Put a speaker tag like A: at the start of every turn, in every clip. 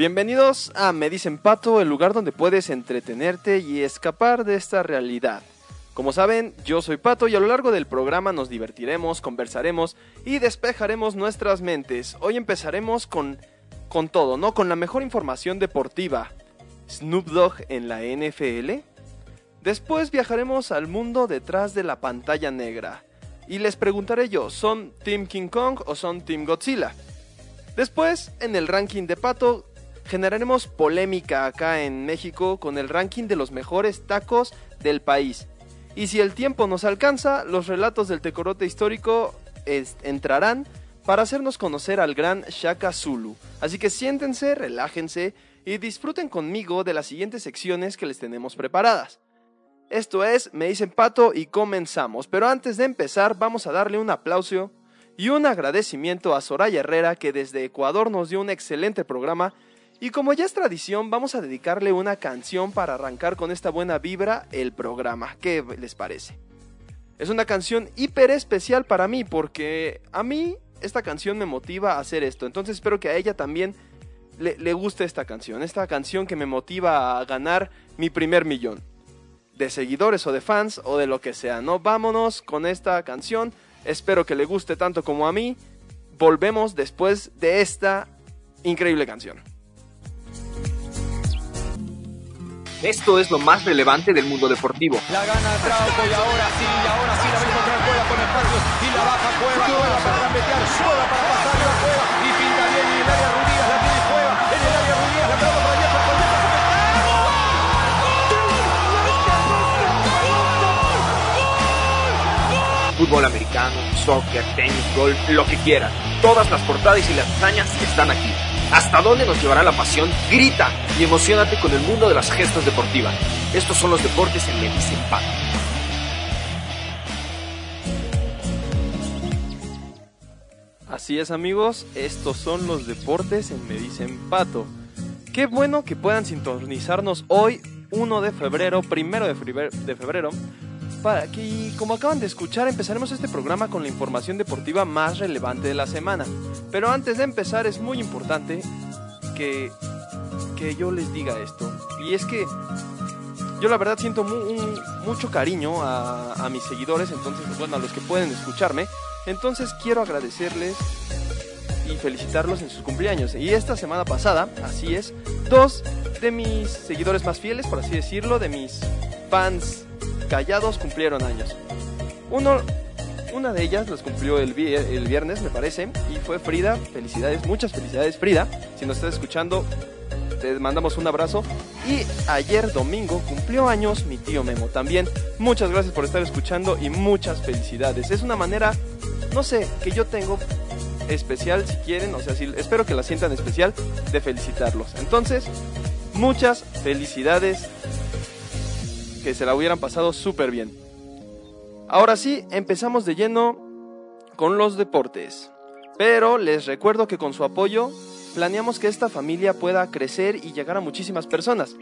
A: Bienvenidos a Me Dicen Pato, el lugar donde puedes entretenerte y escapar de esta realidad. Como saben, yo soy Pato y a lo largo del programa nos divertiremos, conversaremos y despejaremos nuestras mentes. Hoy empezaremos con, con todo, ¿no? Con la mejor información deportiva. Snoop Dogg en la NFL. Después viajaremos al mundo detrás de la pantalla negra. Y les preguntaré yo, ¿son Team King Kong o son Team Godzilla? Después, en el ranking de Pato, generaremos polémica acá en México con el ranking de los mejores tacos del país. Y si el tiempo nos alcanza, los relatos del tecorote histórico entrarán para hacernos conocer al gran Shaka Zulu. Así que siéntense, relájense y disfruten conmigo de las siguientes secciones que les tenemos preparadas. Esto es Me dicen Pato y comenzamos. Pero antes de empezar, vamos a darle un aplauso y un agradecimiento a Soraya Herrera que desde Ecuador nos dio un excelente programa y como ya es tradición, vamos a dedicarle una canción para arrancar con esta buena vibra el programa. ¿Qué les parece? Es una canción hiper especial para mí porque a mí esta canción me motiva a hacer esto. Entonces espero que a ella también le, guste esta canción. Esta canción que me motiva a ganar mi primer millón. De seguidores o de fans o de lo que sea. No, vámonos con esta canción. Espero que le guste tanto como a mí. Volvemos después de esta increíble canción.
B: Esto es lo más relevante del mundo deportivo.
C: La gana Trauco y ahora sí, y ahora sí la a encontrar Cueva con y la baja Cueva,
B: Fútbol americano, soccer, tenis, golf, lo que quieras. Todas las portadas y las hazañas están aquí. ¿Hasta dónde nos llevará la pasión? Grita y emocionate con el mundo de las gestas deportivas. Estos son los deportes en Medicine.
A: Así es amigos, estos son los deportes en Medicine Pato. Qué bueno que puedan sintonizarnos hoy, 1 de febrero, primero de febrero, para que, como acaban de escuchar, empezaremos este programa con la información deportiva más relevante de la semana. Pero antes de empezar es muy importante que, que yo les diga esto. Y es que yo la verdad siento mucho cariño a, a, mis seguidores, entonces, bueno, a los que pueden escucharme. Entonces quiero agradecerles y felicitarlos en sus cumpleaños. Y esta semana pasada, así es, dos de mis seguidores más fieles, por así decirlo, de mis fans callados cumplieron años. Uno, una de ellas los cumplió el, el viernes, me parece, y fue Frida. Felicidades, muchas felicidades, Frida. Si nos estás escuchando, te mandamos un abrazo. Y ayer domingo cumplió años mi tío Memo también. Muchas gracias por estar escuchando y muchas felicidades. Es una manera, no sé, que yo tengo especial si quieren, o sea, si, espero que la sientan especial de felicitarlos. Entonces, muchas felicidades que se la hubieran pasado súper bien. Ahora sí, empezamos de lleno con los deportes. Pero les recuerdo que con su apoyo planeamos que esta familia pueda crecer y llegar a muchísimas personas.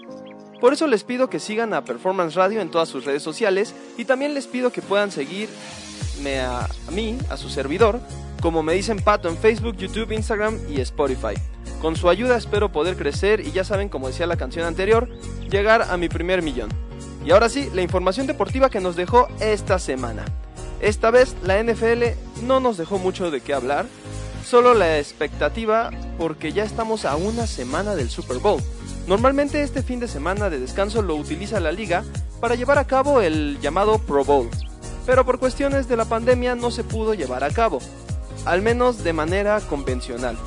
A: Por eso les pido que sigan a Performance Radio en todas sus redes sociales y también les pido que puedan seguirme a, a mí, a su servidor, como me dicen Pato en Facebook, YouTube, Instagram y Spotify. Con su ayuda espero poder crecer y ya saben, como decía la canción anterior, llegar a mi primer millón. Y ahora sí, la información deportiva que nos dejó esta semana. Esta vez la NFL no nos dejó mucho de qué hablar, solo la expectativa porque ya estamos a una semana del Super Bowl. Normalmente este fin de semana de descanso lo utiliza la liga para llevar a cabo el llamado Pro Bowl, pero por cuestiones de la pandemia no se pudo llevar a cabo, al menos de manera convencional.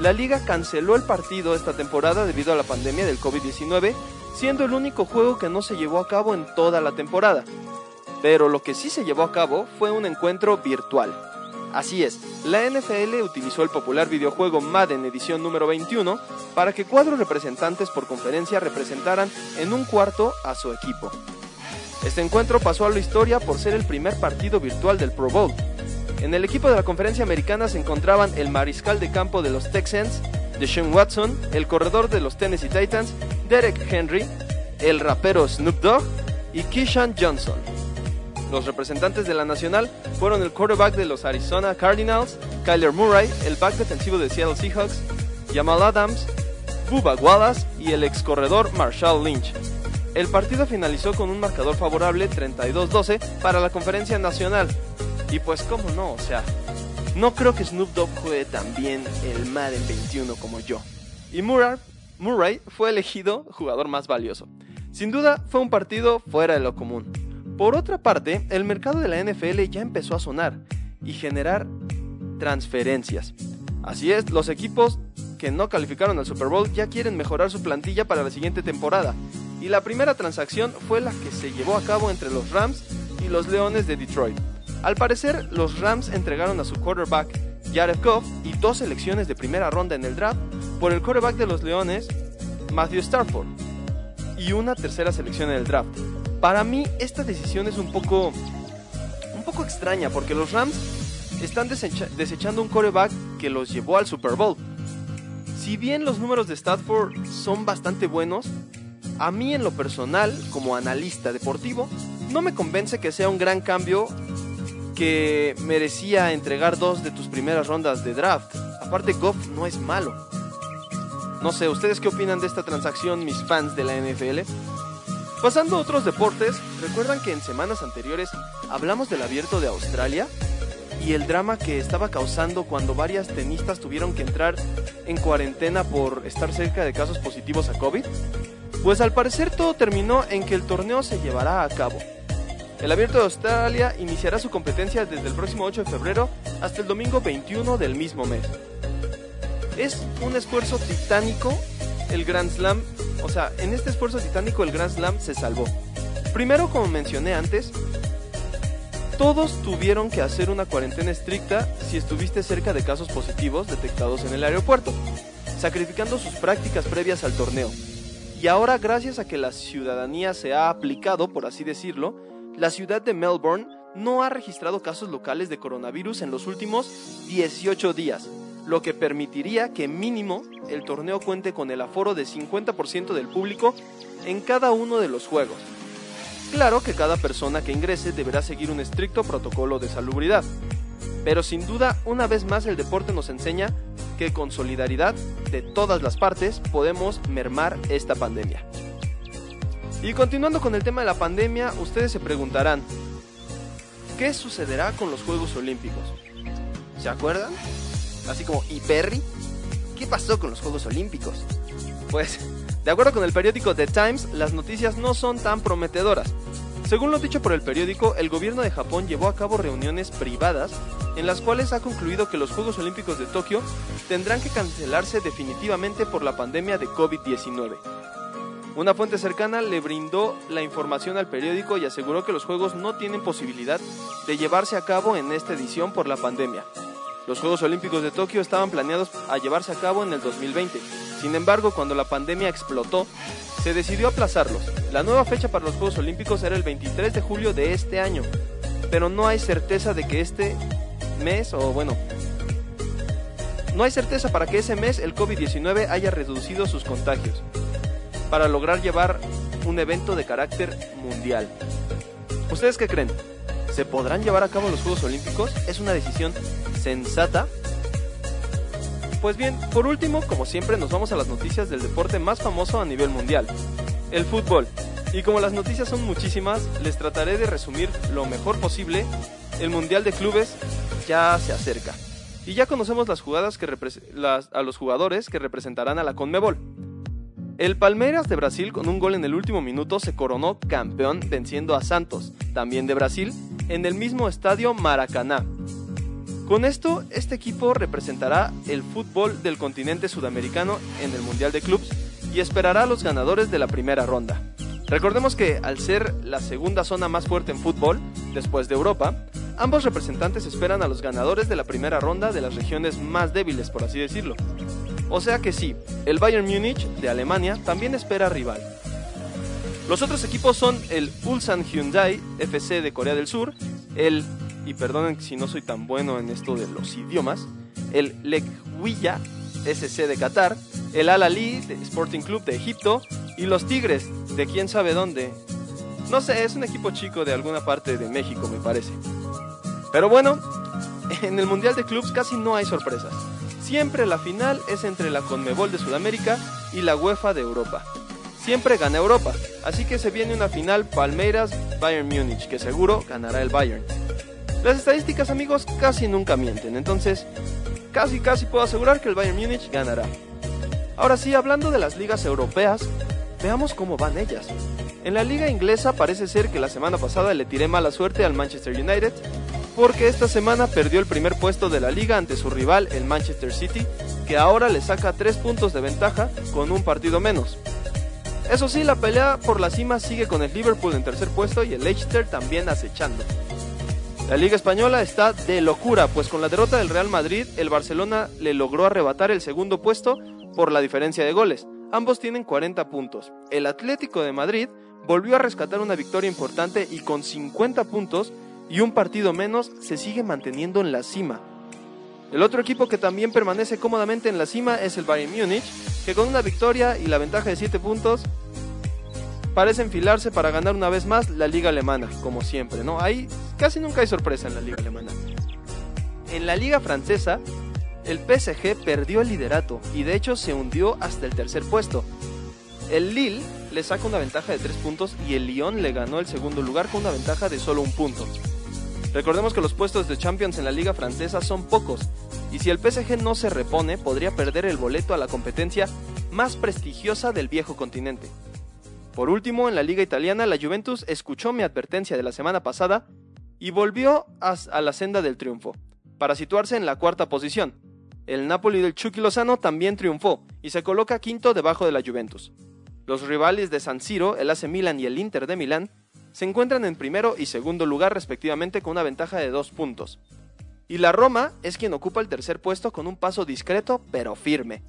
A: La liga canceló el partido esta temporada debido a la pandemia del COVID-19 siendo el único juego que no se llevó a cabo en toda la temporada. Pero lo que sí se llevó a cabo fue un encuentro virtual. Así es, la NFL utilizó el popular videojuego Madden edición número 21 para que cuatro representantes por conferencia representaran en un cuarto a su equipo. Este encuentro pasó a la historia por ser el primer partido virtual del Pro Bowl. En el equipo de la conferencia americana se encontraban el mariscal de campo de los Texans, Deshaun Watson, el corredor de los Tennessee Titans, Derek Henry, el rapero Snoop Dogg y Keyshawn Johnson. Los representantes de la nacional fueron el quarterback de los Arizona Cardinals, Kyler Murray, el back defensivo de Seattle Seahawks, Jamal Adams, Bubba Wallace y el ex corredor Marshall Lynch. El partido finalizó con un marcador favorable 32-12 para la conferencia nacional. Y pues cómo no, o sea, no creo que Snoop Dogg juegue tan bien el Madden 21 como yo. Y Murray, Murray fue elegido jugador más valioso. Sin duda fue un partido fuera de lo común. Por otra parte, el mercado de la NFL ya empezó a sonar y generar transferencias. Así es, los equipos que no calificaron al Super Bowl ya quieren mejorar su plantilla para la siguiente temporada. Y la primera transacción fue la que se llevó a cabo entre los Rams y los Leones de Detroit. Al parecer, los Rams entregaron a su quarterback Jared Goff y dos selecciones de primera ronda en el draft por el quarterback de los Leones, Matthew Stafford, y una tercera selección en el draft. Para mí esta decisión es un poco un poco extraña porque los Rams están desecha- desechando un quarterback que los llevó al Super Bowl. Si bien los números de Stafford son bastante buenos, a mí en lo personal, como analista deportivo, no me convence que sea un gran cambio que merecía entregar dos de tus primeras rondas de draft. Aparte, Goff no es malo. No sé, ¿ustedes qué opinan de esta transacción, mis fans de la NFL? Pasando a otros deportes, ¿recuerdan que en semanas anteriores hablamos del abierto de Australia? Y el drama que estaba causando cuando varias tenistas tuvieron que entrar en cuarentena por estar cerca de casos positivos a COVID? Pues al parecer todo terminó en que el torneo se llevará a cabo. El Abierto de Australia iniciará su competencia desde el próximo 8 de febrero hasta el domingo 21 del mismo mes. Es un esfuerzo titánico el Grand Slam, o sea, en este esfuerzo titánico el Grand Slam se salvó. Primero, como mencioné antes, todos tuvieron que hacer una cuarentena estricta si estuviste cerca de casos positivos detectados en el aeropuerto, sacrificando sus prácticas previas al torneo. Y ahora, gracias a que la ciudadanía se ha aplicado, por así decirlo, la ciudad de Melbourne no ha registrado casos locales de coronavirus en los últimos 18 días, lo que permitiría que mínimo el torneo cuente con el aforo de 50% del público en cada uno de los juegos. Claro que cada persona que ingrese deberá seguir un estricto protocolo de salubridad, pero sin duda una vez más el deporte nos enseña que con solidaridad de todas las partes podemos mermar esta pandemia. Y continuando con el tema de la pandemia, ustedes se preguntarán, ¿qué sucederá con los Juegos Olímpicos? ¿Se acuerdan? Así como, ¿y Perry? ¿Qué pasó con los Juegos Olímpicos? Pues, de acuerdo con el periódico The Times, las noticias no son tan prometedoras. Según lo dicho por el periódico, el gobierno de Japón llevó a cabo reuniones privadas en las cuales ha concluido que los Juegos Olímpicos de Tokio tendrán que cancelarse definitivamente por la pandemia de COVID-19. Una fuente cercana le brindó la información al periódico y aseguró que los Juegos no tienen posibilidad de llevarse a cabo en esta edición por la pandemia. Los Juegos Olímpicos de Tokio estaban planeados a llevarse a cabo en el 2020. Sin embargo, cuando la pandemia explotó, se decidió aplazarlos. La nueva fecha para los Juegos Olímpicos era el 23 de julio de este año, pero no hay certeza de que este mes, o bueno, no hay certeza para que ese mes el COVID-19 haya reducido sus contagios, para lograr llevar un evento de carácter mundial. ¿Ustedes qué creen? ¿Se podrán llevar a cabo los Juegos Olímpicos? ¿Es una decisión sensata? Pues bien, por último, como siempre, nos vamos a las noticias del deporte más famoso a nivel mundial, el fútbol. Y como las noticias son muchísimas, les trataré de resumir lo mejor posible. El Mundial de Clubes ya se acerca. Y ya conocemos las jugadas que a los jugadores que representarán a la Conmebol. El Palmeiras de Brasil con un gol en el último minuto se coronó campeón venciendo a Santos, también de Brasil, en el mismo estadio Maracaná. Con esto, este equipo representará el fútbol del continente sudamericano en el Mundial de Clubs y esperará a los ganadores de la primera ronda. Recordemos que al ser la segunda zona más fuerte en fútbol, después de Europa, ambos representantes esperan a los ganadores de la primera ronda de las regiones más débiles, por así decirlo. O sea que sí, el Bayern Múnich de Alemania también espera rival. Los otros equipos son el Ulsan Hyundai FC de Corea del Sur, el, y perdonen si no soy tan bueno en esto de los idiomas, el Lekhwiya SC de Qatar, el Al de Sporting Club de Egipto y los Tigres de quién sabe dónde. No sé, es un equipo chico de alguna parte de México, me parece. Pero bueno, en el Mundial de Clubs casi no hay sorpresas. Siempre la final es entre la Conmebol de Sudamérica y la UEFA de Europa. Siempre gana Europa, así que se viene una final Palmeiras-Bayern Múnich, que seguro ganará el Bayern. Las estadísticas amigos casi nunca mienten, entonces casi casi puedo asegurar que el Bayern Múnich ganará. Ahora sí, hablando de las ligas europeas, veamos cómo van ellas. En la liga inglesa parece ser que la semana pasada le tiré mala suerte al Manchester United, porque esta semana perdió el primer puesto de la liga ante su rival, el Manchester City, que ahora le saca 3 puntos de ventaja con un partido menos. Eso sí, la pelea por la cima sigue con el Liverpool en tercer puesto y el Leicester también acechando. La Liga Española está de locura, pues con la derrota del Real Madrid, el Barcelona le logró arrebatar el segundo puesto por la diferencia de goles. Ambos tienen 40 puntos. El Atlético de Madrid volvió a rescatar una victoria importante y con 50 puntos y un partido menos se sigue manteniendo en la cima. El otro equipo que también permanece cómodamente en la cima es el Bayern Múnich, que con una victoria y la ventaja de 7 puntos parece enfilarse para ganar una vez más la liga alemana, como siempre, ¿no? Casi nunca hay sorpresa en la liga alemana. En la liga francesa, el PSG perdió el liderato y de hecho se hundió hasta el tercer puesto. El Lille le saca una ventaja de 3 puntos y el Lyon le ganó el segundo lugar con una ventaja de solo un punto. Recordemos que los puestos de Champions en la liga francesa son pocos, y si el PSG no se repone podría perder el boleto a la competencia más prestigiosa del viejo continente. Por último, en la liga italiana, la Juventus escuchó mi advertencia de la semana pasada y volvió a, la senda del triunfo, para situarse en la cuarta posición. El Napoli del Chucky Lozano también triunfó y se coloca quinto debajo de la Juventus. Los rivales de San Siro, el AC Milan y el Inter de Milán, se encuentran en primero y segundo lugar respectivamente con una ventaja de dos puntos. Y la Roma es quien ocupa el tercer puesto con un paso discreto pero firme.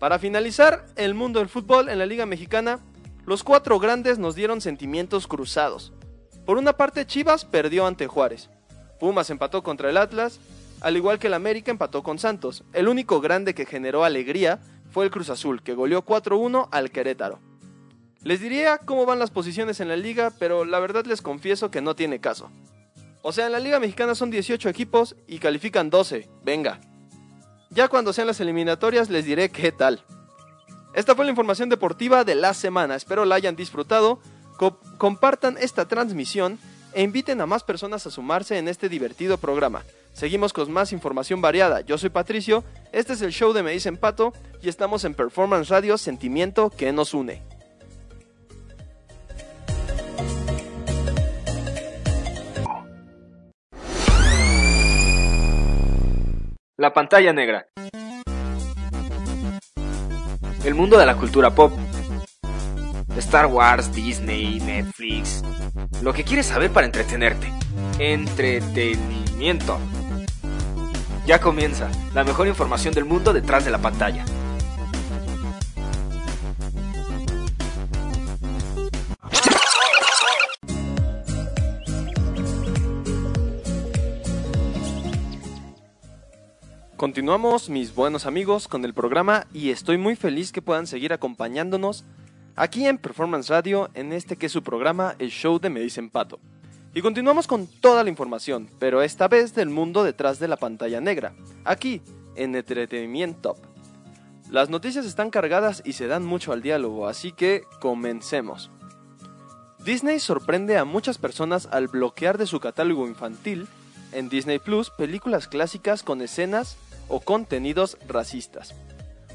A: Para finalizar, el mundo del fútbol en la Liga Mexicana, los cuatro grandes nos dieron sentimientos cruzados. Por una parte, Chivas perdió ante Juárez. Pumas empató contra el Atlas, al igual que el América empató con Santos. El único grande que generó alegría fue el Cruz Azul, que goleó 4-1 al Querétaro. Les diría cómo van las posiciones en la liga, pero la verdad les confieso que no tiene caso. O sea, en la liga mexicana son 18 equipos y califican 12, venga. Ya cuando sean las eliminatorias les diré qué tal. Esta fue la información deportiva de la semana, espero la hayan disfrutado, compartan esta transmisión e inviten a más personas a sumarse en este divertido programa. Seguimos con más información variada. Yo soy Patricio, este es el show de Me Dicen Pato y estamos en Performance Radio Sentimiento que nos une.
B: La pantalla negra. El mundo de la cultura pop. Star Wars, Disney, Netflix. Lo que quieres saber para entretenerte. Entretenimiento. Ya comienza la mejor información del mundo detrás de la pantalla.
A: Continuamos, mis buenos amigos, con el programa y estoy muy feliz que puedan seguir acompañándonos aquí en Performance Radio en este que es su programa, el show de Me Dicen Pato. Y continuamos con toda la información, pero esta vez del mundo detrás de la pantalla negra, aquí en Entretenimiento. Las noticias están cargadas y se dan mucho al diálogo, así que comencemos. Disney sorprende a muchas personas al bloquear de su catálogo infantil en Disney Plus películas clásicas con escenas o contenidos racistas.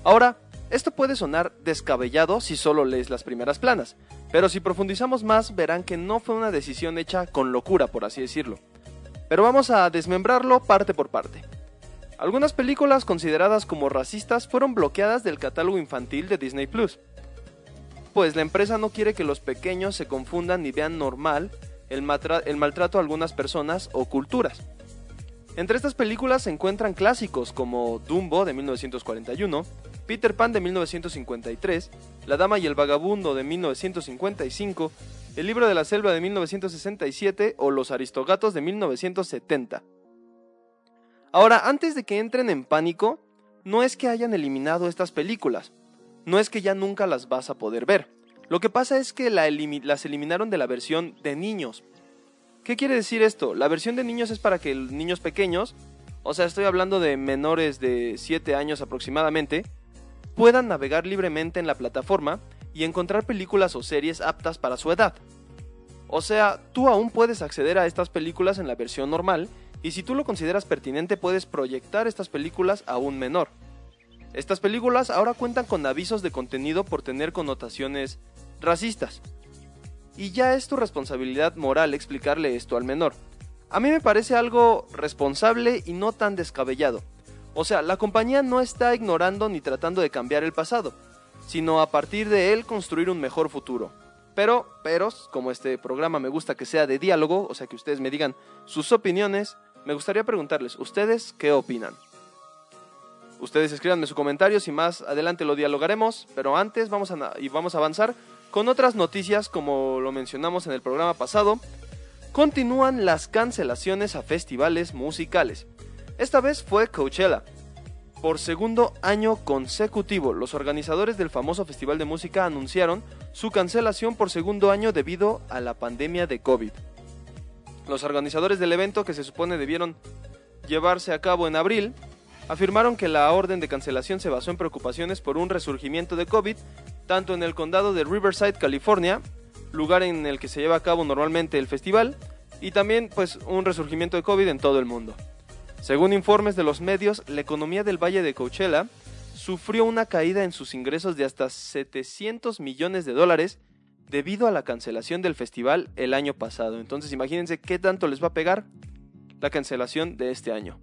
A: Ahora, esto puede sonar descabellado si solo lees las primeras planas, pero si profundizamos más verán que no fue una decisión hecha con locura, por así decirlo. Pero vamos a desmembrarlo parte por parte. Algunas películas consideradas como racistas fueron bloqueadas del catálogo infantil de Disney Plus, pues la empresa no quiere que los pequeños se confundan ni vean normal el, el maltrato a algunas personas o culturas. Entre estas películas se encuentran clásicos como Dumbo de 1941, Peter Pan de 1953, La Dama y el Vagabundo de 1955, El Libro de la Selva de 1967 o Los Aristogatos de 1970. Ahora, antes de que entren en pánico, no es que hayan eliminado estas películas, no es que ya nunca las vas a poder ver. Lo que pasa es que las eliminaron de la versión de niños. ¿Qué quiere decir esto? La versión de niños es para que niños pequeños, o sea, estoy hablando de menores de 7 años aproximadamente, puedan navegar libremente en la plataforma y encontrar películas o series aptas para su edad. O sea, tú aún puedes acceder a estas películas en la versión normal y si tú lo consideras pertinente puedes proyectar estas películas a un menor. Estas películas ahora cuentan con avisos de contenido por tener connotaciones racistas. Y ya es tu responsabilidad moral explicarle esto al menor. A mí me parece algo responsable y no tan descabellado. O sea, la compañía no está ignorando ni tratando de cambiar el pasado, sino a partir de él construir un mejor futuro. Pero, pero, como este programa me gusta que sea de diálogo, o sea que ustedes me digan sus opiniones, me gustaría preguntarles, ¿ustedes qué opinan? Ustedes escríbanme sus comentarios y más adelante lo dialogaremos, pero antes vamos a, y vamos a avanzar con otras noticias como lo mencionamos en el programa pasado. Continúan las cancelaciones a festivales musicales. Esta vez fue Coachella. Por segundo año consecutivo, los organizadores del famoso festival de música anunciaron su cancelación por segundo año debido a la pandemia de COVID. Los organizadores del evento, que se supone debieron llevarse a cabo en abril, afirmaron que la orden de cancelación se basó en preocupaciones por un resurgimiento de COVID, tanto en el condado de Riverside, California, lugar en el que se lleva a cabo normalmente el festival, y también pues un resurgimiento de COVID en todo el mundo. Según informes de los medios, la economía del Valle de Coachella sufrió una caída en sus ingresos de hasta 700 millones de dólares debido a la cancelación del festival el año pasado. Entonces imagínense qué tanto les va a pegar la cancelación de este año.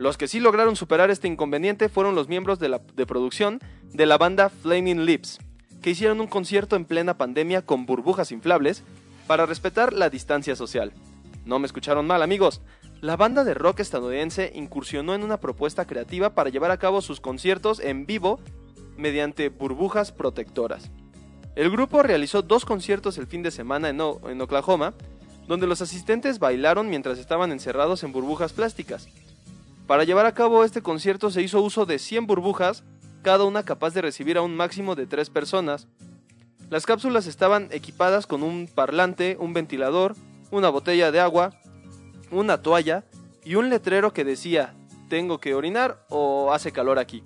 A: Los que sí lograron superar este inconveniente fueron los miembros de, la, de producción de la banda Flaming Lips, que hicieron un concierto en plena pandemia con burbujas inflables para respetar la distancia social. No me escucharon mal amigos, la banda de rock estadounidense incursionó en una propuesta creativa para llevar a cabo sus conciertos en vivo mediante burbujas protectoras. El grupo realizó dos conciertos el fin de semana en, Oklahoma, donde los asistentes bailaron mientras estaban encerrados en burbujas plásticas. Para llevar a cabo este concierto se hizo uso de 100 burbujas, cada una capaz de recibir a un máximo de 3 personas. Las cápsulas estaban equipadas con un parlante, un ventilador, una botella de agua, una toalla y un letrero que decía tengo que orinar o hace calor aquí.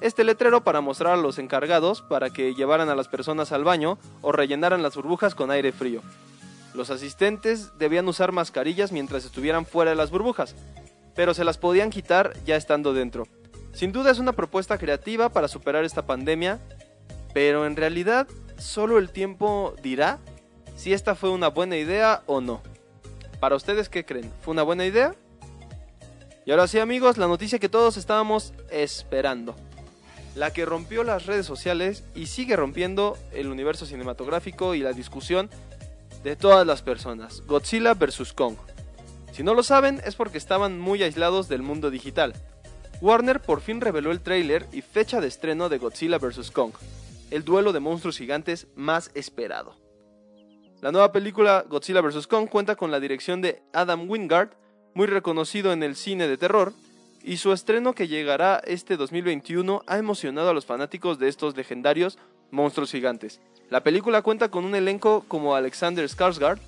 A: Este letrero para mostrar a los encargados para que llevaran a las personas al baño o rellenaran las burbujas con aire frío. Los asistentes debían usar mascarillas mientras estuvieran fuera de las burbujas, pero se las podían quitar ya estando dentro. Sin duda es una propuesta creativa para superar esta pandemia, pero en realidad solo el tiempo dirá si esta fue una buena idea o no. ¿Para ustedes qué creen? ¿Fue una buena idea? Y ahora sí amigos, la noticia que todos estábamos esperando. La que rompió las redes sociales y sigue rompiendo el universo cinematográfico y la discusión de todas las personas. Godzilla vs. Kong. Si no lo saben es porque estaban muy aislados del mundo digital. Warner por fin reveló el tráiler y fecha de estreno de Godzilla vs. Kong, el duelo de monstruos gigantes más esperado. La nueva película Godzilla vs. Kong cuenta con la dirección de Adam Wingard, muy reconocido en el cine de terror, y su estreno que llegará este 2021 ha emocionado a los fanáticos de estos legendarios monstruos gigantes. La película cuenta con un elenco como Alexander Skarsgård,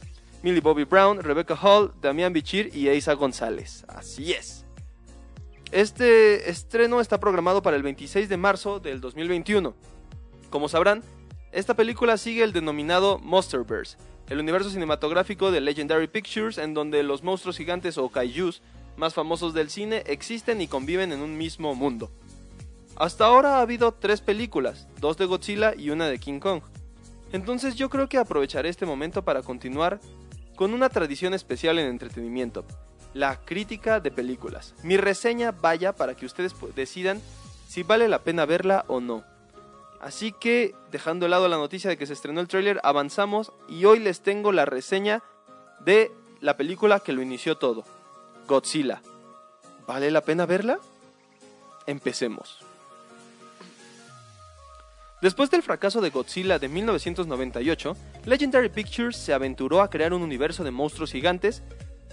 A: Millie Bobby Brown, Rebecca Hall, Damián Bichir y Eiza González. Así es. Este estreno está programado para el 26 de marzo del 2021. Como sabrán, esta película sigue el denominado Monsterverse, el universo cinematográfico de Legendary Pictures en donde los monstruos gigantes o kaijus más famosos del cine existen y conviven en un mismo mundo. Hasta ahora ha habido tres películas, dos de Godzilla y una de King Kong. Entonces yo creo que aprovecharé este momento para continuar con una tradición especial en entretenimiento, la crítica de películas. Mi reseña vaya para que ustedes decidan si vale la pena verla o no. Así que, dejando de lado la noticia de que se estrenó el tráiler, avanzamos y hoy les tengo la reseña de la película que lo inició todo, Godzilla. ¿Vale la pena verla? Empecemos. Después del fracaso de Godzilla de 1998, Legendary Pictures se aventuró a crear un universo de monstruos gigantes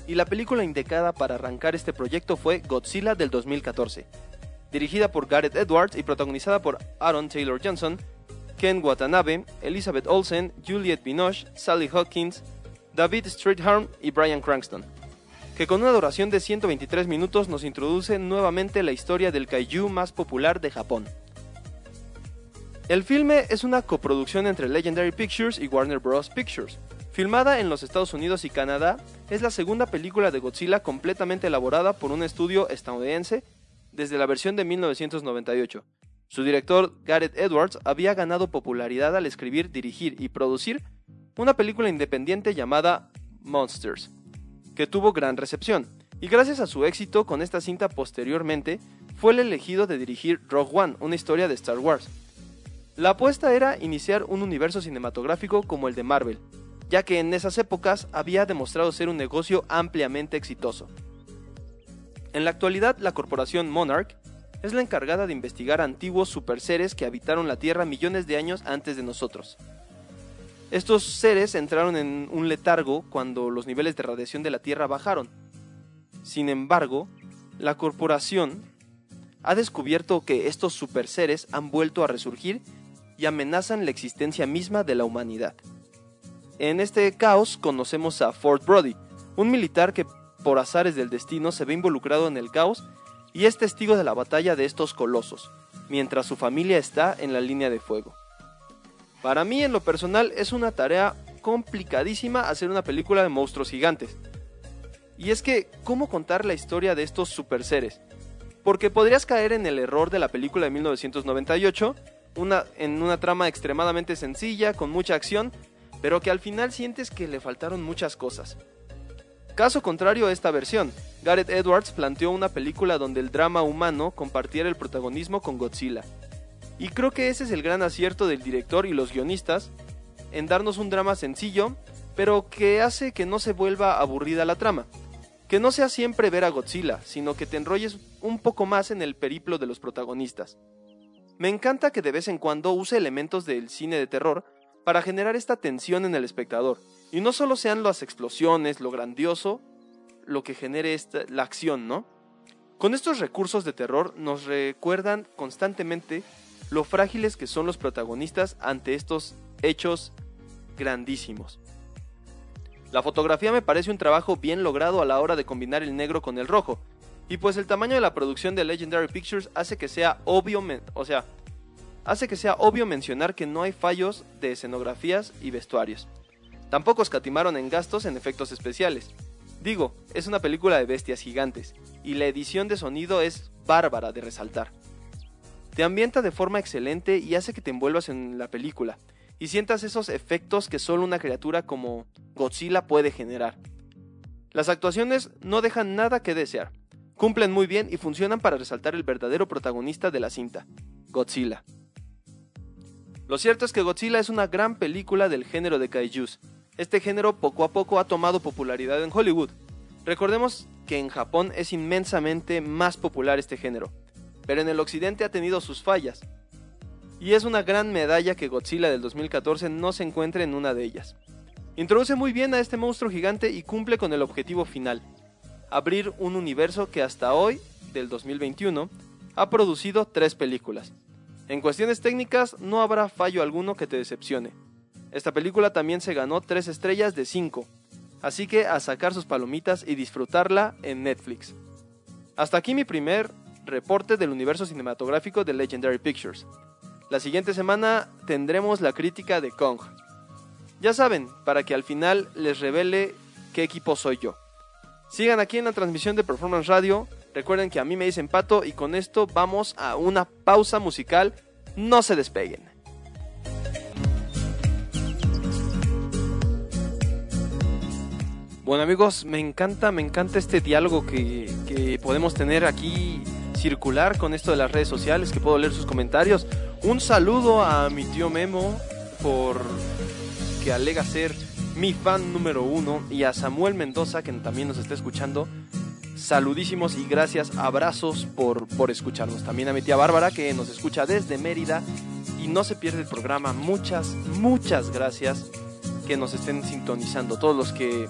A: y la película indicada para arrancar este proyecto fue Godzilla del 2014. Dirigida por Gareth Edwards y protagonizada por Aaron Taylor Johnson, Ken Watanabe, Elizabeth Olsen, Juliette Binoche, Sally Hawkins, David Streetharm y Brian Cranston, que con una duración de 123 minutos nos introduce nuevamente la historia del kaiju más popular de Japón. El filme es una coproducción entre Legendary Pictures y Warner Bros. Pictures. Filmada en los Estados Unidos y Canadá, es la segunda película de Godzilla completamente elaborada por un estudio estadounidense desde la versión de 1998. Su director, Gareth Edwards, había ganado popularidad al escribir, dirigir y producir una película independiente llamada Monsters, que tuvo gran recepción, y gracias a su éxito con esta cinta posteriormente, fue el elegido de dirigir Rogue One, una historia de Star Wars. La apuesta era iniciar un universo cinematográfico como el de Marvel, ya que en esas épocas había demostrado ser un negocio ampliamente exitoso. En la actualidad, la corporación Monarch es la encargada de investigar antiguos superseres que habitaron la Tierra millones de años antes de nosotros. Estos seres entraron en un letargo cuando los niveles de radiación de la Tierra bajaron. Sin embargo, la corporación ha descubierto que estos superseres han vuelto a resurgir y amenazan la existencia misma de la humanidad. En este caos conocemos a Fort Brody, un militar que por azares del destino se ve involucrado en el caos y es testigo de la batalla de estos colosos, mientras su familia está en la línea de fuego. Para mí en lo personal es una tarea complicadísima hacer una película de monstruos gigantes. Y es que, ¿cómo contar la historia de estos super seres? Porque podrías caer en el error de la película de 1998 en una trama extremadamente sencilla, con mucha acción, pero que al final sientes que le faltaron muchas cosas. Caso contrario a esta versión, Gareth Edwards planteó una película donde el drama humano compartiera el protagonismo con Godzilla. Y creo que ese es el gran acierto del director y los guionistas, en darnos un drama sencillo, pero que hace que no se vuelva aburrida la trama. Que no sea siempre ver a Godzilla, sino que te enrolles un poco más en el periplo de los protagonistas. Me encanta que de vez en cuando use elementos del cine de terror para generar esta tensión en el espectador, y no solo sean las explosiones, lo grandioso, lo que genere la acción, ¿no? Con estos recursos de terror nos recuerdan constantemente lo frágiles que son los protagonistas ante estos hechos grandísimos. La fotografía me parece un trabajo bien logrado a la hora de combinar el negro con el rojo, y pues el tamaño de la producción de Legendary Pictures hace que sea obvio, o sea, hace que sea obvio mencionar que no hay fallos de escenografías y vestuarios. Tampoco escatimaron en gastos en efectos especiales. Digo, es una película de bestias gigantes, y la edición de sonido es bárbara de resaltar. Te ambienta de forma excelente y hace que te envuelvas en la película, y sientas esos efectos que solo una criatura como Godzilla puede generar. Las actuaciones no dejan nada que desear, cumplen muy bien y funcionan para resaltar el verdadero protagonista de la cinta, Godzilla. Lo cierto es que Godzilla es una gran película del género de kaijus. Este género poco a poco ha tomado popularidad en Hollywood. Recordemos que en Japón es inmensamente más popular este género, pero en el occidente ha tenido sus fallas. Y es una gran medalla que Godzilla del 2014 no se encuentre en una de ellas. Introduce muy bien a este monstruo gigante y cumple con el objetivo final, abrir un universo que hasta hoy, del 2021, ha producido tres películas. En cuestiones técnicas no habrá fallo alguno que te decepcione. Esta película también se ganó tres estrellas de 5, así que a sacar sus palomitas y disfrutarla en Netflix. Hasta aquí mi primer reporte del universo cinematográfico de Legendary Pictures. La siguiente semana tendremos la crítica de Kong. Ya saben, para que al final les revele qué equipo soy yo. Sigan aquí en la transmisión de Performance Radio. Recuerden que a mí me dicen pato y con esto vamos a una pausa musical. No se despeguen. Bueno amigos, me encanta, me encanta este diálogo que, que podemos tener aquí circular con esto de las redes sociales, que puedo leer sus comentarios. Un saludo a mi tío Memo por que alega ser mi fan número uno, y a Samuel Mendoza, que también nos está escuchando. Saludísimos y gracias, abrazos por, por escucharnos. También a mi tía Bárbara, que nos escucha desde Mérida y no se pierde el programa. Muchas, muchas gracias que nos estén sintonizando. Todos los que,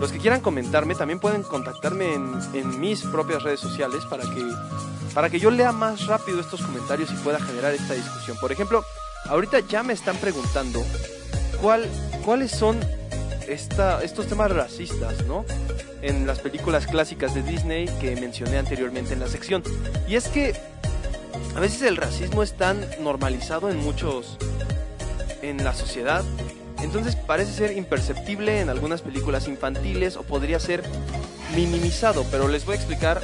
A: los que quieran comentarme también pueden contactarme en, en mis propias redes sociales para que, para que yo lea más rápido estos comentarios y pueda generar esta discusión. Por ejemplo, ahorita ya me están preguntando cuál, cuáles son esta, estos temas racistas, ¿no? En las películas clásicas de Disney que mencioné anteriormente en la sección. Y es que a veces el racismo es tan normalizado en muchos, en la sociedad, entonces parece ser imperceptible en algunas películas infantiles o podría ser minimizado, pero les voy a explicar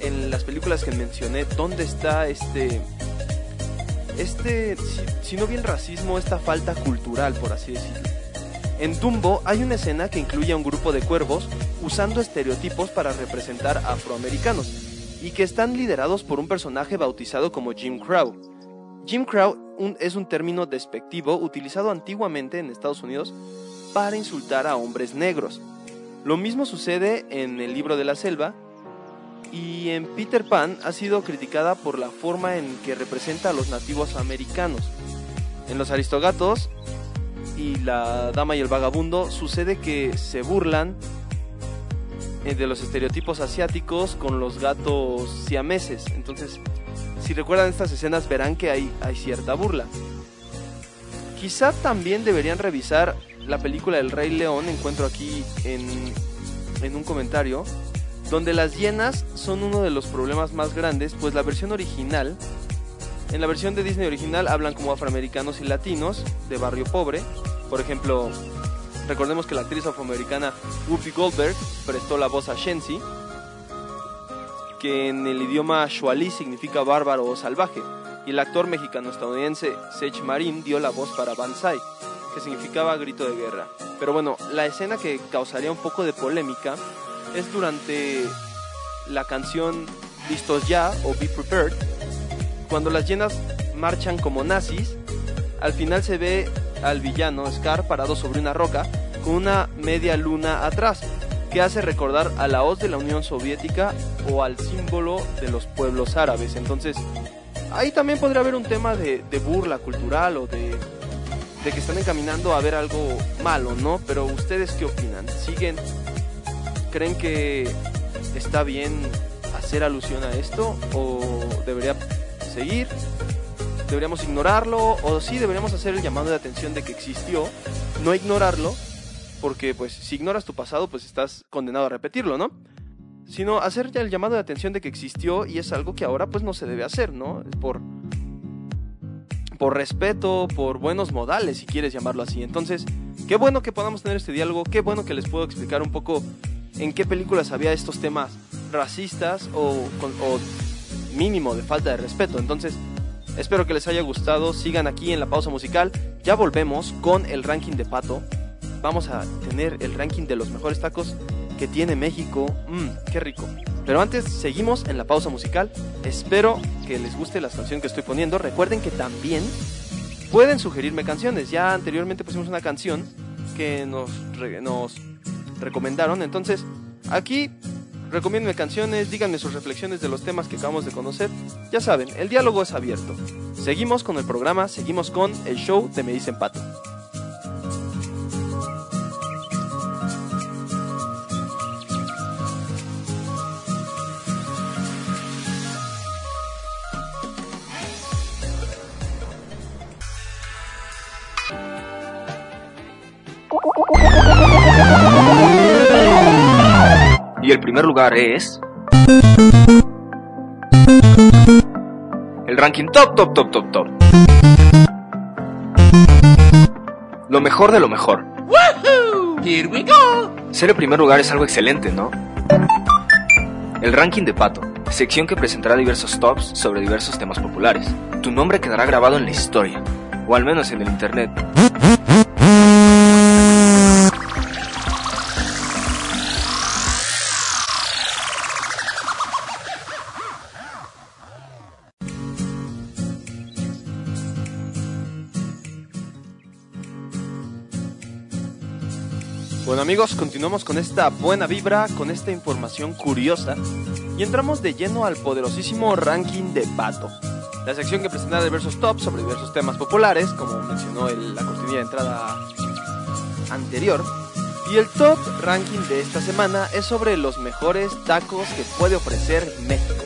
A: en las películas que mencioné dónde está este este si, si no bien racismo, esta falta cultural, por así decirlo. En Dumbo hay una escena que incluye a un grupo de cuervos usando estereotipos para representar afroamericanos y que están liderados por un personaje bautizado como Jim Crow. Jim Crow es un término despectivo utilizado antiguamente en Estados Unidos para insultar a hombres negros. Lo mismo sucede en el libro de la selva y en Peter Pan ha sido criticada por la forma en que representa a los nativos americanos. En los Aristogatos y la Dama y el Vagabundo sucede que se burlan eh, de los estereotipos asiáticos con los gatos siameses. Entonces, si recuerdan estas escenas verán que hay, cierta burla. Quizá también deberían revisar la película El Rey León, encuentro aquí en, en un comentario, donde las hienas son uno de los problemas más grandes, pues la versión original, en la versión de Disney original hablan como afroamericanos y latinos de barrio pobre. Por ejemplo, recordemos que la actriz afroamericana Whoopi Goldberg prestó la voz a Shensi, que en el idioma Shuali significa bárbaro o salvaje, y el actor mexicano-estadounidense Sech Marin dio la voz para Banzai, que significaba grito de guerra. Pero bueno, la escena que causaría un poco de polémica es durante la canción Listos ya o Be Prepared, cuando las llenas marchan como nazis, al final se ve al villano Scar parado sobre una roca con una media luna atrás, que hace recordar a la hoz de la Unión Soviética o al símbolo de los pueblos árabes. Entonces, ahí también podría haber un tema de, burla cultural o de, de que están encaminando a ver algo malo, ¿no? Pero ustedes qué opinan? ¿Siguen? ¿Creen que está bien hacer alusión a esto o debería seguir? ¿Deberíamos ignorarlo o sí deberíamos hacer el llamado de atención de que existió, no ignorarlo? Porque pues si ignoras tu pasado pues estás condenado a repetirlo, ¿no? Sino hacer ya el llamado de atención de que existió y es algo que ahora pues no se debe hacer, ¿no? Por por respeto, por buenos modales, si quieres llamarlo así. Entonces, qué bueno que podamos tener este diálogo, qué bueno que les puedo explicar un poco en qué películas había estos temas racistas o, o mínimo de falta de respeto. Entonces, espero que les haya gustado, sigan aquí en la pausa musical, ya volvemos con el ranking de Pato. Vamos a tener el ranking de los mejores tacos que tiene México. Mmm, qué rico. Pero antes, seguimos en la pausa musical. Espero que les guste la canción que estoy poniendo. Recuerden que también pueden sugerirme canciones. Ya anteriormente pusimos una canción que nos, nos recomendaron. Entonces, aquí recomiéndenme canciones, díganme sus reflexiones de los temas que acabamos de conocer. Ya saben, el diálogo es abierto. Seguimos con el programa, seguimos con el show de Me Dicen Pato.
B: Y el primer lugar es... El ranking top, top, top, top, top. Lo mejor de lo mejor.
D: Here we go.
B: Ser el primer lugar es algo excelente, ¿no? El ranking de Pato, sección que presentará diversos tops sobre diversos temas populares. Tu nombre quedará grabado en la historia, o al menos en el internet.
A: Continuamos con esta buena vibra, con esta información curiosa y entramos de lleno al poderosísimo ranking de Pato. La sección que presentará diversos tops sobre diversos temas populares, como mencionó el- la cortinilla de entrada anterior. Y el top ranking de esta semana es sobre los mejores tacos que puede ofrecer México.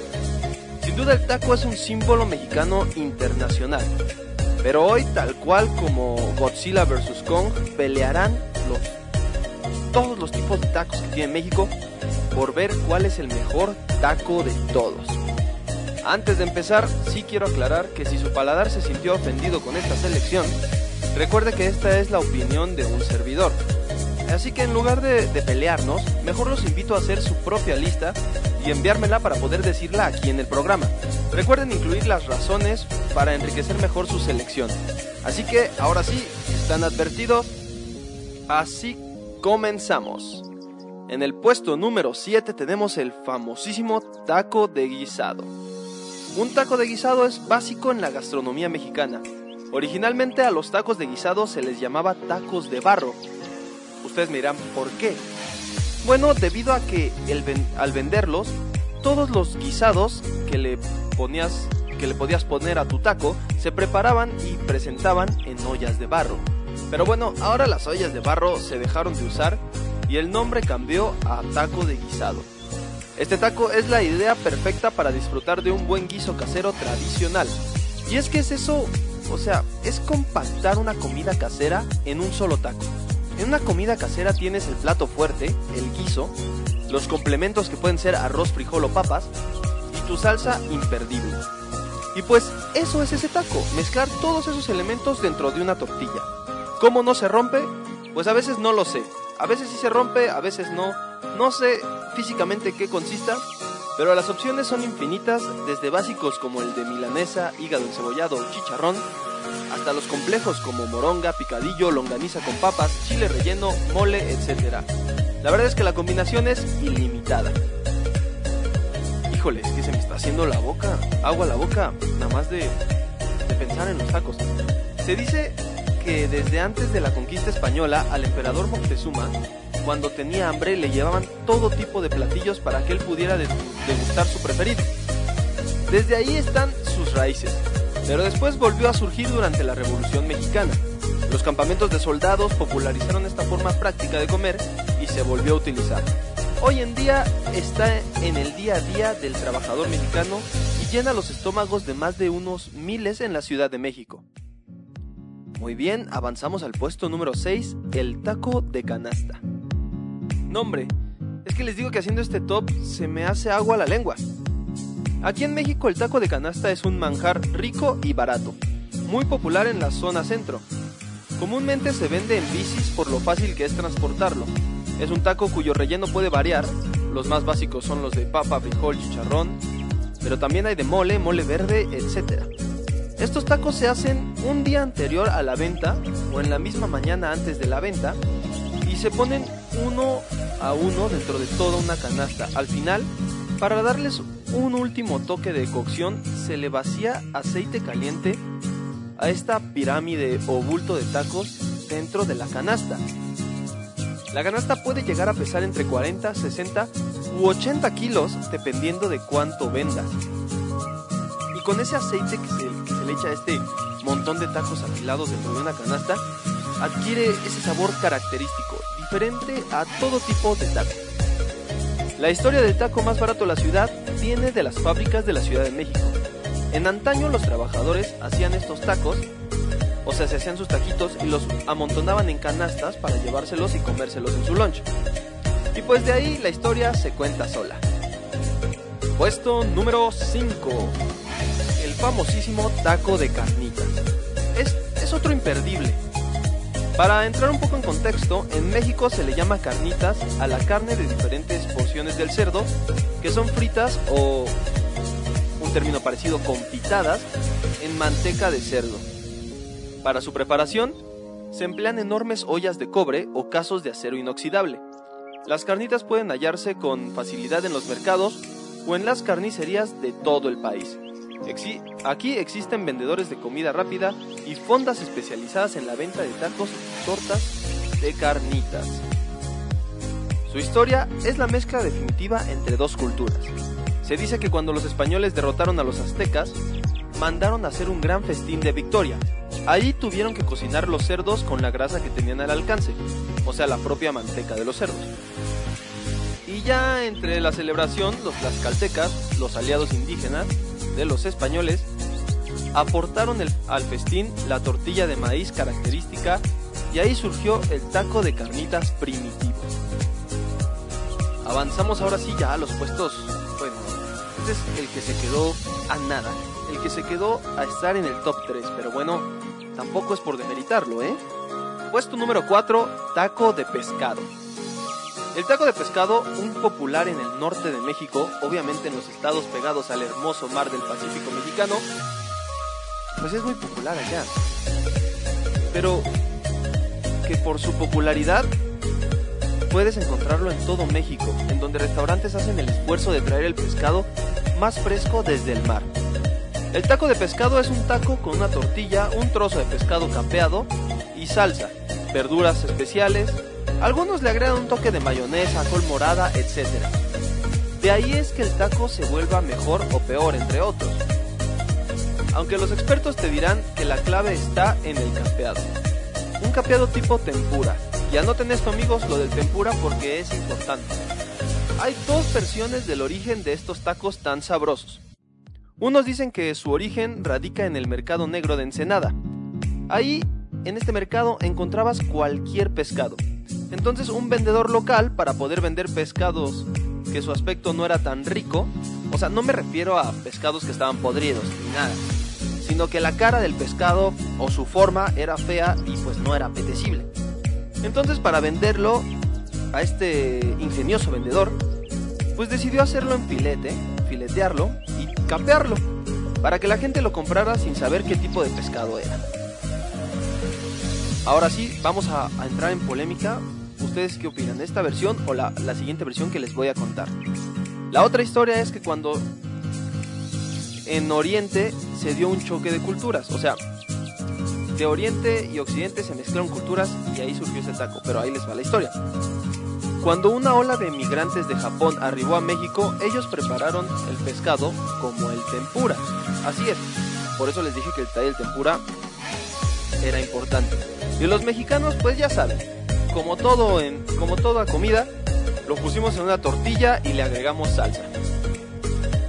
A: Sin duda el taco es un símbolo mexicano internacional. Pero hoy, tal cual como Godzilla vs. Kong, pelearán los, todos los tipos de tacos que tiene México por ver cuál es el mejor taco de todos. Antes de empezar, sí quiero aclarar que si su paladar se sintió ofendido con esta selección, recuerde que esta es la opinión de un servidor. Así que en lugar de, pelearnos, mejor los invito a hacer su propia lista y enviármela para poder decirla aquí en el programa. Recuerden incluir las razones para enriquecer mejor su selección. Así que ahora sí, están advertidos. Así comenzamos. En el puesto número 7 tenemos el famosísimo taco de guisado. Un taco de guisado es básico en la gastronomía mexicana. Originalmente a los tacos de guisado se les llamaba tacos de barro. Ustedes me dirán, ¿por qué? Bueno, debido a que al venderlos, todos los guisados que le ponías que le podías poner a tu taco se preparaban y presentaban en ollas de barro. Pero bueno, ahora las ollas de barro se dejaron de usar y el nombre cambió a taco de guisado. Este taco es la idea perfecta para disfrutar de un buen guiso casero tradicional. Y es que es eso, o sea, es compactar una comida casera en un solo taco. En una comida casera tienes el plato fuerte, el guiso, los complementos que pueden ser arroz, frijol o papas, y tu salsa imperdible. Y pues eso es ese taco, mezclar todos esos elementos dentro de una tortilla. ¿Cómo no se rompe? Pues a veces no lo sé. A veces sí se rompe, a veces no. No sé físicamente qué consista, pero las opciones son infinitas, desde básicos como el de milanesa, hígado encebollado o chicharrón, hasta los complejos como moronga, picadillo, longaniza con papas, chile relleno, mole, etc. La verdad es que la combinación es ilimitada. Híjole, es que se me está haciendo la boca, agua a la boca, nada más de, de pensar en los tacos. Se dice que desde antes de la conquista española al emperador Moctezuma, cuando tenía hambre le llevaban todo tipo de platillos para que él pudiera degustar su preferido. Desde ahí están sus raíces, pero después volvió a surgir durante la Revolución Mexicana. Los campamentos de soldados popularizaron esta forma práctica de comer y se volvió a utilizar. Hoy en día está en el día a día del trabajador mexicano y llena los estómagos de más de unos miles en la Ciudad de México. Muy bien, avanzamos al puesto número 6, el taco de canasta. Nombre, es que les digo que haciendo este top se me hace agua la lengua. Aquí en México el taco de canasta es un manjar rico y barato, muy popular en la zona centro. Comúnmente se vende en bicis por lo fácil que es transportarlo. Es un taco cuyo relleno puede variar, los más básicos son los de papa, frijol, chicharrón, pero también hay de mole, mole verde, etc. Estos tacos se hacen un día anterior a la venta o en la misma mañana antes de la venta y se ponen uno a uno dentro de toda una canasta. Al final, para darles un último toque de cocción, se le vacía aceite caliente a esta pirámide o bulto de tacos dentro de la canasta. La canasta puede llegar a pesar entre 40, 60 u 80 kilos dependiendo de cuánto venda. Y con ese aceite que se le este montón de tacos afilados dentro de una canasta, adquiere ese sabor característico, diferente a todo tipo de taco. La historia del taco más barato de la ciudad viene de las fábricas de la Ciudad de México. En antaño los trabajadores hacían estos tacos, o sea, se hacían sus taquitos y los amontonaban en canastas para llevárselos y comérselos en su lunch. Y pues de ahí la historia se cuenta sola. Puesto número 5. Famosísimo taco de carnitas. Es, es otro imperdible. Para entrar un poco en contexto, en México se le llama carnitas a la carne de diferentes porciones del cerdo que son fritas o un término parecido confitadas en manteca de cerdo. Para su preparación se emplean enormes ollas de cobre o casos de acero inoxidable. Las carnitas pueden hallarse con facilidad en los mercados o en las carnicerías de todo el país. Exi aquí existen vendedores de comida rápida y fondas especializadas en la venta de tacos tortas de carnitas. Su historia es la mezcla definitiva entre dos culturas. Se dice que cuando los españoles derrotaron a los aztecas, mandaron a hacer un gran festín de victoria. Ahí tuvieron que cocinar los cerdos con la grasa que tenían al alcance, o sea, la propia manteca de los cerdos. Y ya entre la celebración, los tlaxcaltecas, los aliados indígenas de los españoles, aportaron al festín la tortilla de maíz característica y ahí surgió el taco de carnitas primitivo. Avanzamos ahora sí ya a los puestos, bueno, este es el que se quedó a nada, el que se quedó a estar en el top 3, pero bueno, tampoco es por demeritarlo, ¿eh? Puesto número 4, taco de pescado. El taco de pescado, un popular en el norte de México, obviamente en los estados pegados al hermoso mar del Pacífico mexicano, pues es muy popular allá. Pero que por su popularidad puedes encontrarlo en todo México, en donde restaurantes hacen el esfuerzo de traer el pescado más fresco desde el mar. El taco de pescado es un taco con una tortilla, un trozo de pescado capeado y salsa, verduras especiales. Algunos le agregan un toque de mayonesa, col morada, etc. De ahí es que el taco se vuelva mejor o peor, entre otros. Aunque los expertos te dirán que la clave está en el capeado. Un capeado tipo tempura. Y anoten esto amigos, lo del tempura porque es importante. Hay dos versiones del origen de estos tacos tan sabrosos. Unos dicen que su origen radica en el mercado negro de Ensenada. Ahí, en este mercado, encontrabas cualquier pescado. Entonces un vendedor local, para poder vender pescados que su aspecto no era tan rico, o sea, no me refiero a pescados que estaban podridos ni nada, sino que la cara del pescado o su forma era fea y pues no era apetecible. Entonces para venderlo a este ingenioso vendedor, pues decidió hacerlo en filete, filetearlo y capearlo, para que la gente lo comprara sin saber qué tipo de pescado era. Ahora sí, vamos a, a entrar en polémica. ¿Ustedes qué opinan? ¿Esta versión o la, la siguiente versión que les voy a contar? La otra historia es que cuando en Oriente se dio un choque de culturas, o sea, de Oriente y Occidente se mezclaron culturas y ahí surgió ese taco, pero ahí les va la historia. Cuando una ola de migrantes de Japón arribó a México, ellos prepararon el pescado como el tempura. Así es, por eso les dije que el tal del tempura era importante. Y los mexicanos, pues ya saben, como todo en, como toda comida, lo pusimos en una tortilla y le agregamos salsa.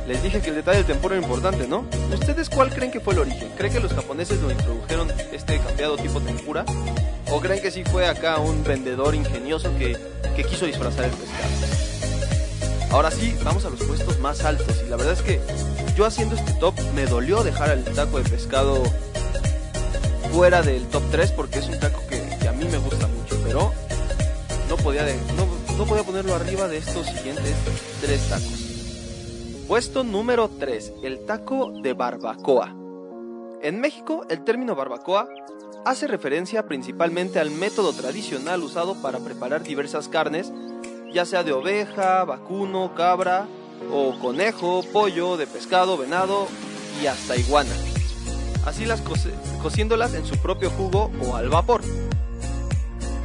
A: Les dije que el detalle del tempura era importante, ¿no? ¿Ustedes cuál creen que fue el origen? ¿Creen que los japoneses lo introdujeron este capeado tipo tempura? ¿O creen que sí fue acá un vendedor ingenioso que, que quiso disfrazar el pescado? Ahora sí, vamos a los puestos más altos. Y la verdad es que yo haciendo este top me dolió dejar el taco de pescado fuera del top 3 porque es un taco que, que a mí me gusta mucho. Pero no podía, no, podía ponerlo arriba de estos siguientes tres tacos. Puesto número 3, el taco de barbacoa. En México, el término barbacoa hace referencia principalmente al método tradicional usado para preparar diversas carnes, ya sea de oveja, vacuno, cabra o conejo, pollo, de pescado, venado y hasta iguana. Así las cose- cociéndolas en su propio jugo o al vapor.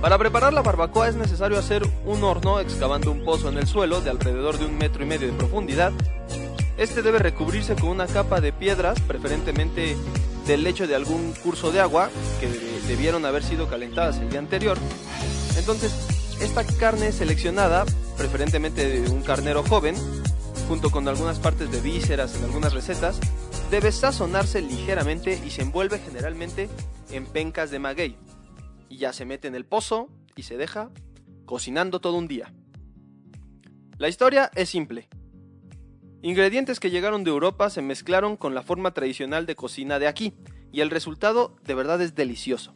A: Para preparar la barbacoa es necesario hacer un horno excavando un pozo en el suelo de alrededor de un metro y medio de profundidad. Este debe recubrirse con una capa de piedras, preferentemente del lecho de algún curso de agua que de- debieron haber sido calentadas el día anterior. Entonces, esta carne seleccionada, preferentemente de un carnero joven, junto con algunas partes de vísceras en algunas recetas, debe sazonarse ligeramente y se envuelve generalmente en pencas de maguey. Y ya se mete en el pozo y se deja cocinando todo un día. La historia es simple. Ingredientes que llegaron de Europa se mezclaron con la forma tradicional de cocina de aquí, y el resultado de verdad es delicioso.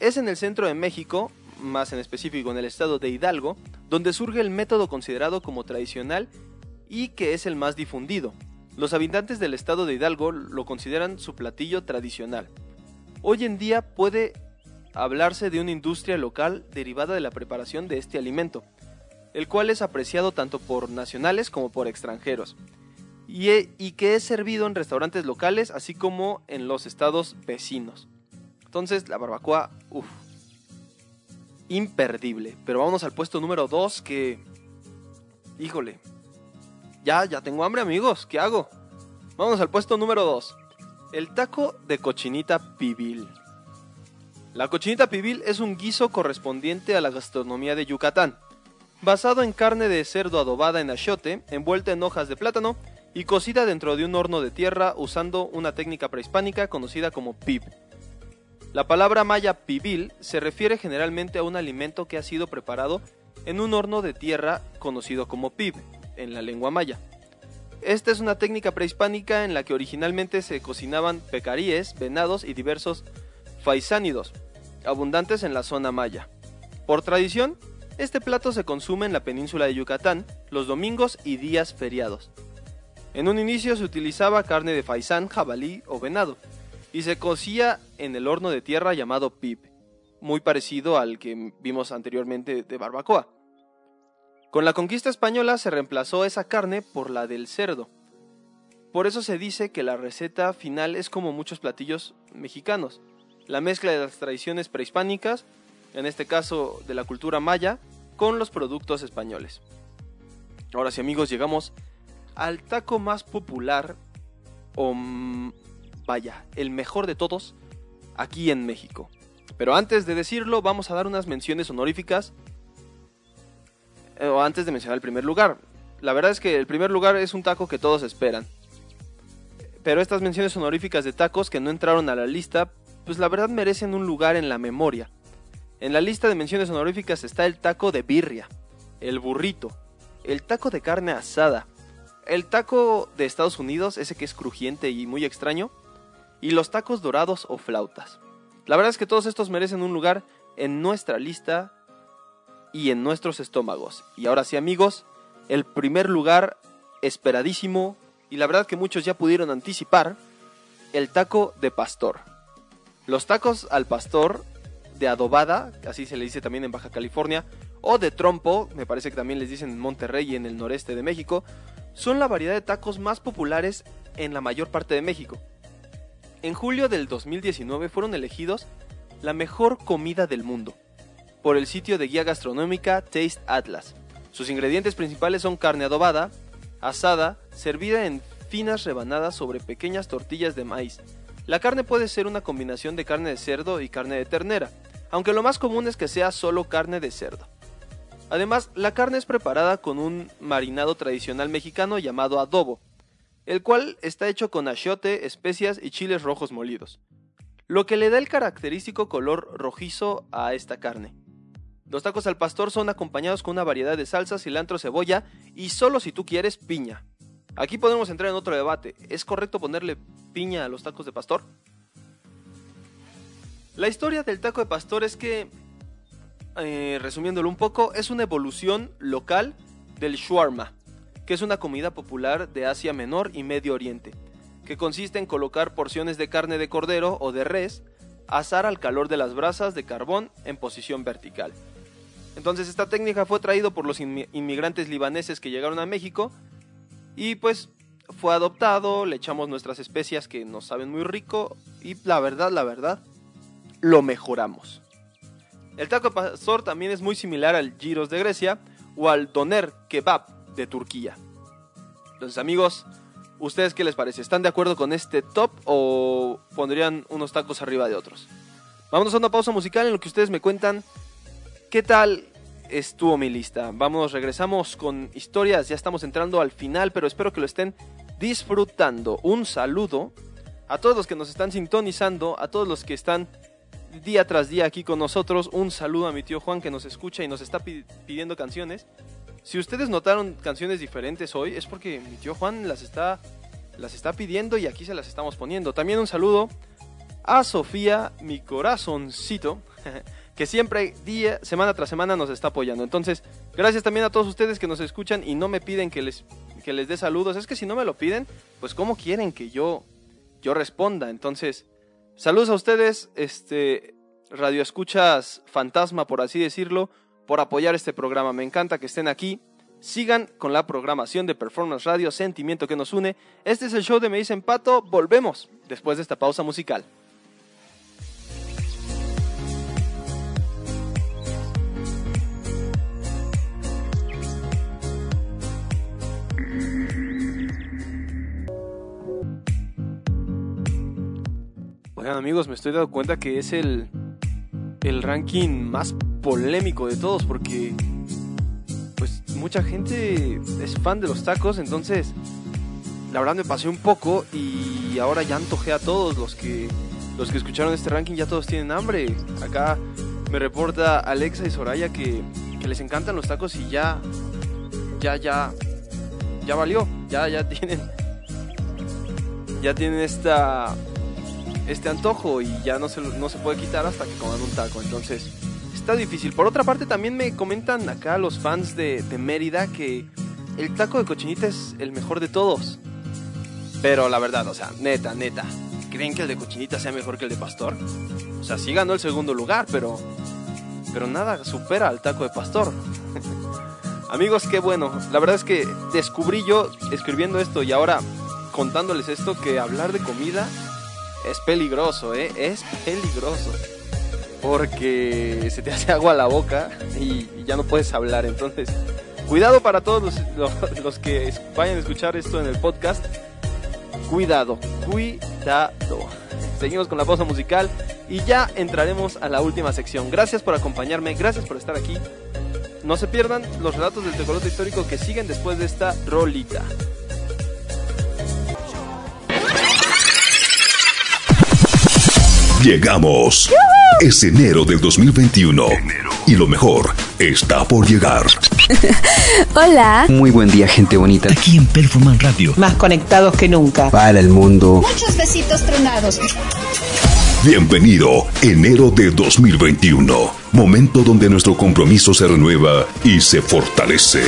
A: Es en el centro de México, más en específico en el estado de Hidalgo, donde surge el método considerado como tradicional y que es el más difundido. Los habitantes del estado de Hidalgo lo consideran su platillo tradicional. Hoy en día puede hablarse de una industria local derivada de la preparación de este alimento, el cual es apreciado tanto por nacionales como por extranjeros, y, e- que es servido en restaurantes locales así como en los estados vecinos. Entonces la barbacoa, uff, imperdible. Pero vámonos al puesto número 2 que, híjole, ya, ya tengo hambre amigos, ¿qué hago? Vámonos al puesto número 2, el taco de cochinita pibil. La cochinita pibil es un guiso correspondiente a la gastronomía de Yucatán, basado en carne de cerdo adobada en achiote, envuelta en hojas de plátano y cocida dentro de un horno de tierra usando una técnica prehispánica conocida como pib. La palabra maya pibil se refiere generalmente a un alimento que ha sido preparado en un horno de tierra conocido como pib en la lengua maya. Esta es una técnica prehispánica en la que originalmente se cocinaban pecaríes, venados y diversos faisánidos, abundantes en la zona maya. Por tradición, este plato se consume en la península de Yucatán los domingos y días feriados. En un inicio se utilizaba carne de faisán, jabalí o venado, y se cocía en el horno de tierra llamado pip, muy parecido al que vimos anteriormente de barbacoa. Con la conquista española se reemplazó esa carne por la del cerdo. Por eso se dice que la receta final es como muchos platillos mexicanos, la mezcla de las tradiciones prehispánicas, en este caso de la cultura maya, con los productos españoles. Ahora sí amigos, llegamos al taco más popular, o vaya, el mejor de todos, aquí en México. Pero antes de decirlo, vamos a dar unas menciones honoríficas, eh, o antes de mencionar el primer lugar. La verdad es que el primer lugar es un taco que todos esperan. Pero estas menciones honoríficas de tacos que no entraron a la lista pues la verdad merecen un lugar en la memoria. En la lista de menciones honoríficas está el taco de birria, el burrito, el taco de carne asada, el taco de Estados Unidos, ese que es crujiente y muy extraño, y los tacos dorados o flautas. La verdad es que todos estos merecen un lugar en nuestra lista y en nuestros estómagos. Y ahora sí amigos, el primer lugar esperadísimo y la verdad que muchos ya pudieron anticipar, el taco de pastor. Los tacos al pastor de adobada, así se le dice también en Baja California, o de trompo, me parece que también les dicen en Monterrey y en el noreste de México, son la variedad de tacos más populares en la mayor parte de México. En julio del 2019 fueron elegidos la mejor comida del mundo por el sitio de guía gastronómica Taste Atlas. Sus ingredientes principales son carne adobada, asada, servida en finas rebanadas sobre pequeñas tortillas de maíz, la carne puede ser una combinación de carne de cerdo y carne de ternera, aunque lo más común es que sea solo carne de cerdo. Además, la carne es preparada con un marinado tradicional mexicano llamado adobo, el cual está hecho con achiote, especias y chiles rojos molidos, lo que le da el característico color rojizo a esta carne. Los tacos al pastor son acompañados con una variedad de salsas, cilantro, cebolla y solo si tú quieres piña. Aquí podemos entrar en otro debate. ¿Es correcto ponerle piña a los tacos de pastor? La historia del taco de pastor es que, eh, resumiéndolo un poco, es una evolución local del shawarma, que es una comida popular de Asia Menor y Medio Oriente, que consiste en colocar porciones de carne de cordero o de res, asar al calor de las brasas de carbón en posición vertical. Entonces esta técnica fue traída por los inmigrantes libaneses que llegaron a México y pues fue adoptado, le echamos nuestras especias que nos saben muy rico y la verdad, la verdad, lo mejoramos. El taco de pastor también es muy similar al gyros de Grecia o al doner kebab de Turquía. Entonces amigos, ¿ustedes qué les parece? ¿Están de acuerdo con este top o pondrían unos tacos arriba de otros? Vámonos a una pausa musical en lo que ustedes me cuentan qué tal estuvo mi lista. Vamos, regresamos con historias, ya estamos entrando al final, pero espero que lo estén disfrutando. Un saludo a todos los que nos están sintonizando, a todos los que están día tras día aquí con nosotros. Un saludo a mi tío Juan que nos escucha y nos está pidiendo canciones. Si ustedes notaron canciones diferentes hoy, es porque mi tío Juan las está, las está pidiendo y aquí se las estamos poniendo. También un saludo a Sofía, mi corazoncito. que siempre día, semana tras semana nos está apoyando. Entonces, gracias también a todos ustedes que nos escuchan y no me piden que les, que les dé saludos. Es que si no me lo piden, pues cómo quieren que yo, yo responda. Entonces, saludos a ustedes, este, radio escuchas fantasma, por así decirlo, por apoyar este programa. Me encanta que estén aquí. Sigan con la programación de Performance Radio, Sentimiento que nos une. Este es el show de Me Dicen Pato. Volvemos después de esta pausa musical. Oigan amigos, me estoy dando cuenta que es el, el ranking más polémico de todos porque pues mucha gente es fan de los tacos, entonces la verdad me pasé un poco y ahora ya antojé a todos los que los que escucharon este ranking ya todos tienen hambre. Acá me reporta Alexa y Soraya que, que les encantan los tacos y ya ya ya ya valió, ya ya tienen ya tienen esta este antojo y ya no se, no se puede quitar hasta que coman un taco. Entonces, está difícil. Por otra parte, también me comentan acá los fans de, Mérida que el taco de cochinita es el mejor de todos. Pero la verdad, o sea, neta, neta, ¿creen que el de cochinita sea mejor que el de pastor? O sea, sí ganó el segundo lugar, pero pero nada supera al taco de pastor. Amigos, qué bueno. La verdad es que descubrí yo escribiendo esto y ahora contándoles esto que hablar de comida es peligroso, ¿eh? Es peligroso. Porque se te hace agua a la boca y, ya no puedes hablar. Entonces, cuidado para todos los, los, que vayan a escuchar esto en el podcast. Cuidado, cuidado. Seguimos con la pausa musical y ya entraremos a la última sección. Gracias por acompañarme, gracias por estar aquí. No se pierdan los relatos del tecolote histórico que siguen después de esta rolita.
E: Llegamos. Es enero del 2021. Y lo mejor está por llegar.
F: Hola.
G: Muy buen día, gente bonita.
H: Aquí en Performance Radio.
I: Más conectados que nunca.
G: Para el mundo.
J: Muchos besitos tronados.
E: Bienvenido, enero de 2021. Momento donde nuestro compromiso se renueva y se fortalece.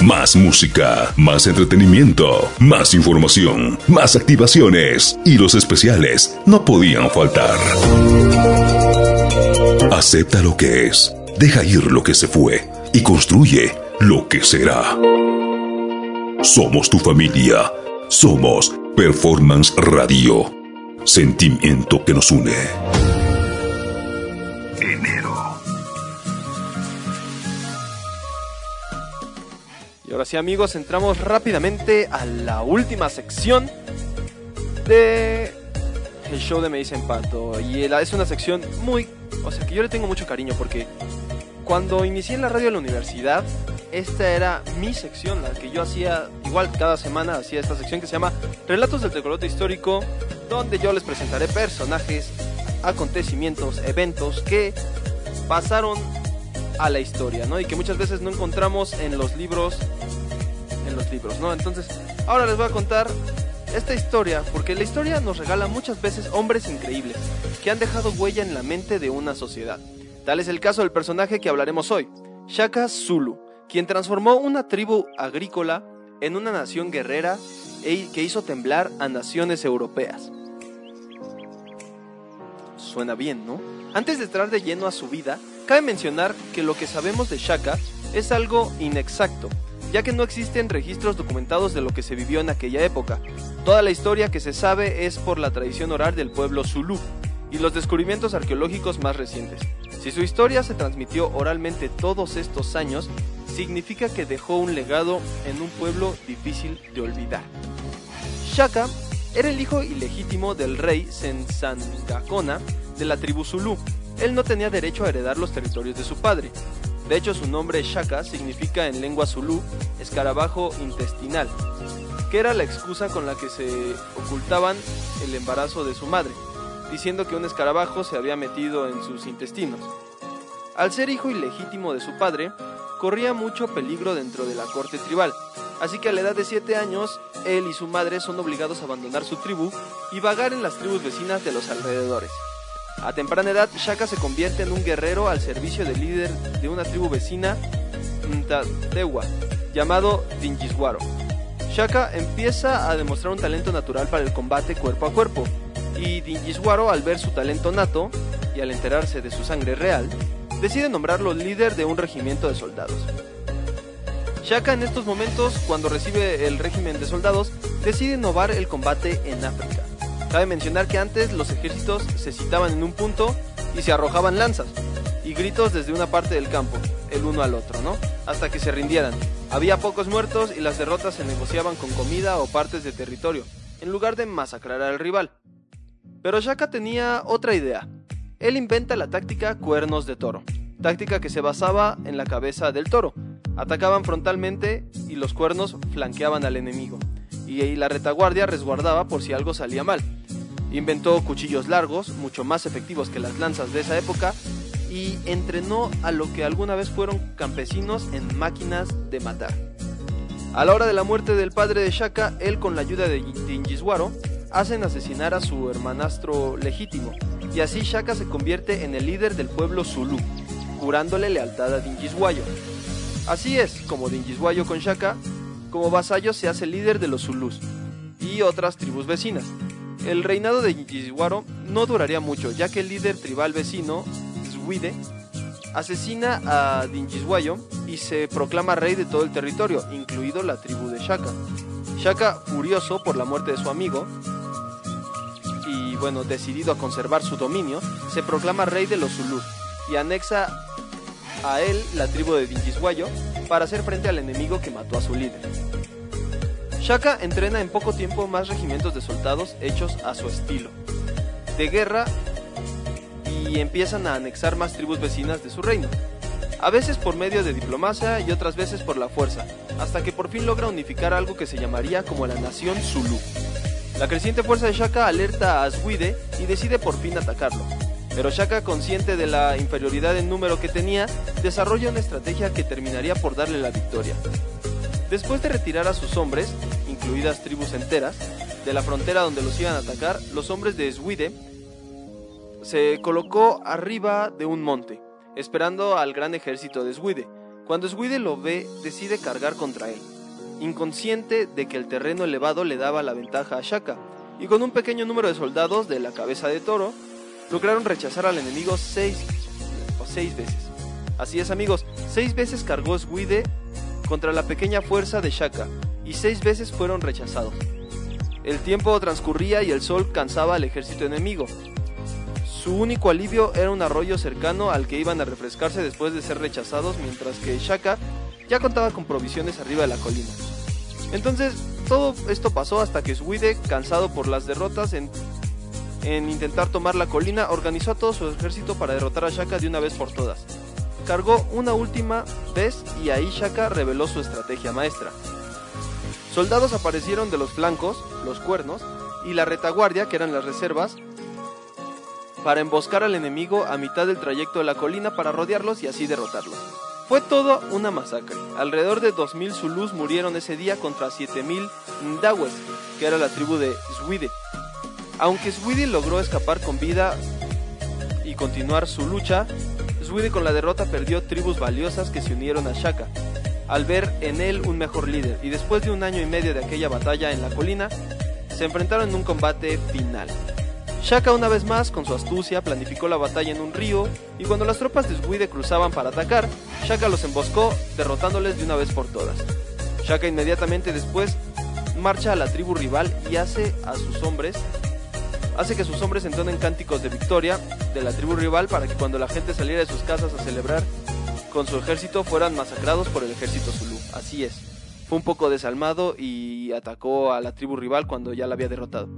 E: Más música, más entretenimiento, más información, más activaciones. Y los especiales no podían faltar. Acepta lo que es, deja ir lo que se fue y construye lo que será. Somos tu familia. Somos Performance Radio. Sentimiento que nos une. Enero.
A: Y ahora sí amigos, entramos rápidamente a la última sección de el show de Me Dicen Pato. Y es una sección muy, o sea que yo le tengo mucho cariño porque cuando inicié en la radio de la universidad, esta era mi sección, la que yo hacía, igual cada semana hacía esta sección que se llama Relatos del Tecolote Histórico, donde yo les presentaré personajes, acontecimientos, eventos que pasaron a la historia, ¿no? Y que muchas veces no encontramos en los libros, en los libros, ¿no? Entonces, ahora les voy a contar esta historia, porque la historia nos regala muchas veces hombres increíbles que han dejado huella en la mente de una sociedad. Tal es el caso del personaje que hablaremos hoy, Shaka Zulu, quien transformó una tribu agrícola en una nación guerrera e que hizo temblar a naciones europeas. Suena bien, ¿no? Antes de entrar de lleno a su vida, cabe mencionar que lo que sabemos de Shaka es algo inexacto, ya que no existen registros documentados de lo que se vivió en aquella época. Toda la historia que se sabe es por la tradición oral del pueblo Zulu y los descubrimientos arqueológicos más recientes. Si su historia se transmitió oralmente todos estos años, significa que dejó un legado en un pueblo difícil de olvidar. Shaka era el hijo ilegítimo del rey Sensangakona de la tribu Zulu. Él no tenía derecho a heredar los territorios de su padre. De hecho, su nombre Shaka significa en lengua Zulu escarabajo intestinal, que era la excusa con la que se ocultaban el embarazo de su madre, diciendo que un escarabajo se había metido en sus intestinos. Al ser hijo ilegítimo de su padre, corría mucho peligro dentro de la corte tribal, así que a la edad de 7 años, él y su madre son obligados a abandonar su tribu y vagar en las tribus vecinas de los alrededores. A temprana edad, Shaka se convierte en un guerrero al servicio del líder de una tribu vecina, Ntatewa, llamado Dingiswaro. Shaka empieza a demostrar un talento natural para el combate cuerpo a cuerpo, y Dingiswaro, al ver su talento nato y al enterarse de su sangre real, decide nombrarlo líder de un regimiento de soldados. Shaka en estos momentos, cuando recibe el régimen de soldados, decide innovar el combate en África. Cabe mencionar que antes los ejércitos se citaban en un punto y se arrojaban lanzas y gritos desde una parte del campo, el uno al otro, ¿no? Hasta que se rindieran. Había pocos muertos y las derrotas se negociaban con comida o partes de territorio, en lugar de masacrar al rival. Pero Shaka tenía otra idea. Él inventa la táctica cuernos de toro, táctica que se basaba en la cabeza del toro. Atacaban frontalmente y los cuernos flanqueaban al enemigo. y la retaguardia resguardaba por si algo salía mal. Inventó cuchillos largos, mucho más efectivos que las lanzas de esa época, y entrenó a lo que alguna vez fueron campesinos en máquinas de matar. A la hora de la muerte del padre de Shaka, él con la ayuda de Dingiswaro hacen asesinar a su hermanastro legítimo, y así Shaka se convierte en el líder del pueblo Zulu, jurándole lealtad a Dingiswayo. Así es, como Dingiswayo con Shaka, como vasallo se hace líder de los Zulus y otras tribus vecinas. El reinado de Dingiswaro no duraría mucho, ya que el líder tribal vecino, Zwide, asesina a Dingiswayo y se proclama rey de todo el territorio, incluido la tribu de Shaka. Shaka, furioso por la muerte de su amigo, y bueno, decidido a conservar su dominio, se proclama rey de los Zulus y anexa a él la tribu de Dingiswayo para hacer frente al enemigo que mató a su líder. Shaka entrena en poco tiempo más regimientos de soldados hechos a su estilo, de guerra y empiezan a anexar más tribus vecinas de su reino, a veces por medio de diplomacia y otras veces por la fuerza, hasta que por fin logra unificar algo que se llamaría como la nación Zulu. La creciente fuerza de Shaka alerta a Swide y decide por fin atacarlo. Pero Shaka, consciente de la inferioridad en número que tenía, desarrolla una estrategia que terminaría por darle la victoria. Después de retirar a sus hombres, incluidas tribus enteras, de la frontera donde los iban a atacar, los hombres de Swide se colocó arriba de un monte, esperando al gran ejército de Swide. Cuando Swide lo ve, decide cargar contra él, inconsciente de que el terreno elevado le daba la ventaja a Shaka, y con un pequeño número de soldados de la cabeza de toro, lograron rechazar al enemigo seis, o seis veces. Así es amigos, seis veces cargó Swide contra la pequeña fuerza de Shaka, y seis veces fueron rechazados. El tiempo transcurría y el sol cansaba al ejército enemigo, su único alivio era un arroyo cercano al que iban a refrescarse después de ser rechazados, mientras que Shaka ya contaba con provisiones arriba de la colina. Entonces, todo esto pasó hasta que Swide, cansado por las derrotas en intentar tomar la colina, organizó a todo su ejército para derrotar a Shaka de una vez por todas. Cargó una última vez y ahí Shaka reveló su estrategia maestra. Soldados aparecieron de los flancos, los cuernos, y la retaguardia, que eran las reservas, para emboscar al enemigo a mitad del trayecto de la colina para rodearlos y así derrotarlos. Fue todo una masacre. Alrededor de 2.000 Zulus murieron ese día contra 7.000 Ndawes, que era la tribu de Zwide. Aunque Zwide logró escapar con vida y continuar su lucha, Zwide con la derrota perdió tribus valiosas que se unieron a Shaka, al ver en él un mejor líder, y después de un año y medio de aquella batalla en la colina, se enfrentaron en un combate final. Shaka una vez más, con su astucia, planificó la batalla en un río y cuando las tropas de Swide cruzaban para atacar, Shaka los emboscó, derrotándoles de una vez por todas. Shaka inmediatamente después marcha a la tribu rival y hace a sus hombres hace que sus hombres entonen cánticos de victoria de la tribu rival para que cuando la gente saliera de sus casas a celebrar con su ejército fueran masacrados por el ejército Zulu. Así es. Fue un poco desalmado y atacó a la tribu rival cuando ya la había derrotado.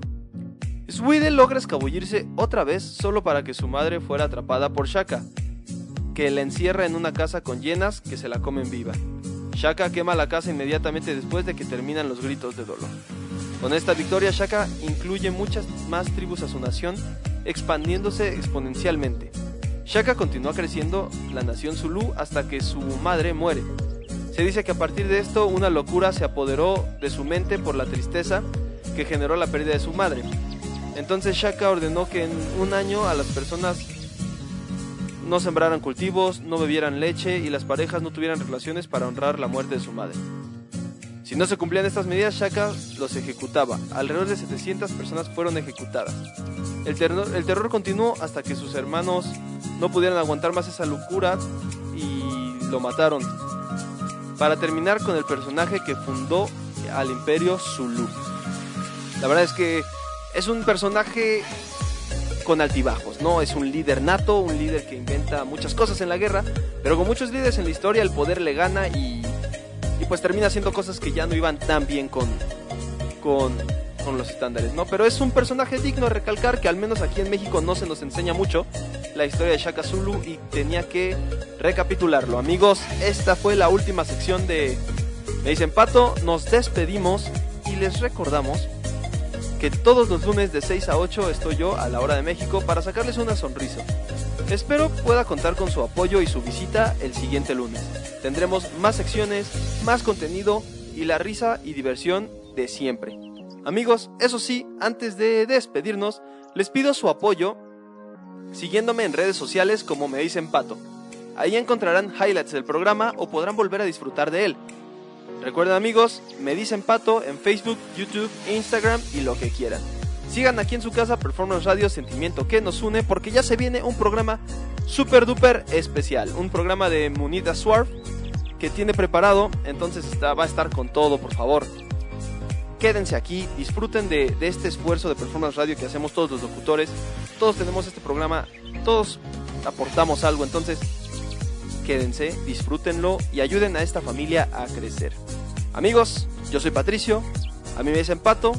A: Swede logra escabullirse otra vez solo para que su madre fuera atrapada por Shaka, que la encierra en una casa con hienas que se la comen viva. Shaka quema la casa inmediatamente después de que terminan los gritos de dolor. Con esta victoria Shaka incluye muchas más tribus a su nación, expandiéndose exponencialmente. Shaka continúa creciendo la nación Zulu hasta que su madre muere. Se dice que a partir de esto una locura se apoderó de su mente por la tristeza que generó la pérdida de su madre. Entonces Shaka ordenó que en un año a las personas no sembraran cultivos, no bebieran leche y las parejas no tuvieran relaciones para honrar la muerte de su madre. Si no se cumplían estas medidas, Shaka los ejecutaba. Alrededor de 700 personas fueron ejecutadas. El terror, continuó hasta que sus hermanos no pudieran aguantar más esa locura y lo mataron. Para terminar con el personaje que fundó al imperio Zulu. La verdad es que es un personaje con altibajos, ¿no? Es un líder nato, un líder que inventa muchas cosas en la guerra, pero con muchos líderes en la historia el poder le gana y, y pues termina haciendo cosas que ya no iban tan bien con, con, con los estándares, ¿no? Pero es un personaje digno de recalcar que al menos aquí en México no se nos enseña mucho la historia de Shaka Zulu y tenía que recapitularlo. Amigos, esta fue la última sección de Me dicen Pato, nos despedimos y les recordamos que todos los lunes de 6 a 8 estoy yo a la hora de México para sacarles una sonrisa. Espero pueda contar con su apoyo y su visita el siguiente lunes. Tendremos más secciones, más contenido y la risa y diversión de siempre. Amigos, eso sí, antes de despedirnos, les pido su apoyo siguiéndome en redes sociales como me dicen Pato. Ahí encontrarán highlights del programa o podrán volver a disfrutar de él. Recuerden amigos, me dicen Pato en Facebook, YouTube, Instagram y lo que quieran. Sigan aquí en su casa Performance Radio Sentimiento que nos une porque ya se viene un programa super duper especial. Un programa de Munida Swarf que tiene preparado, entonces va a estar con todo, por favor. Quédense aquí, disfruten de, de este esfuerzo de Performance Radio que hacemos todos los locutores. Todos tenemos este programa, todos aportamos algo, entonces quédense, disfrútenlo y ayuden a esta familia a crecer. Amigos, yo soy Patricio, a mí me dicen Pato,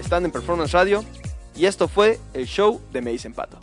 A: están en Performance Radio y esto fue el show de Me dicen Pato.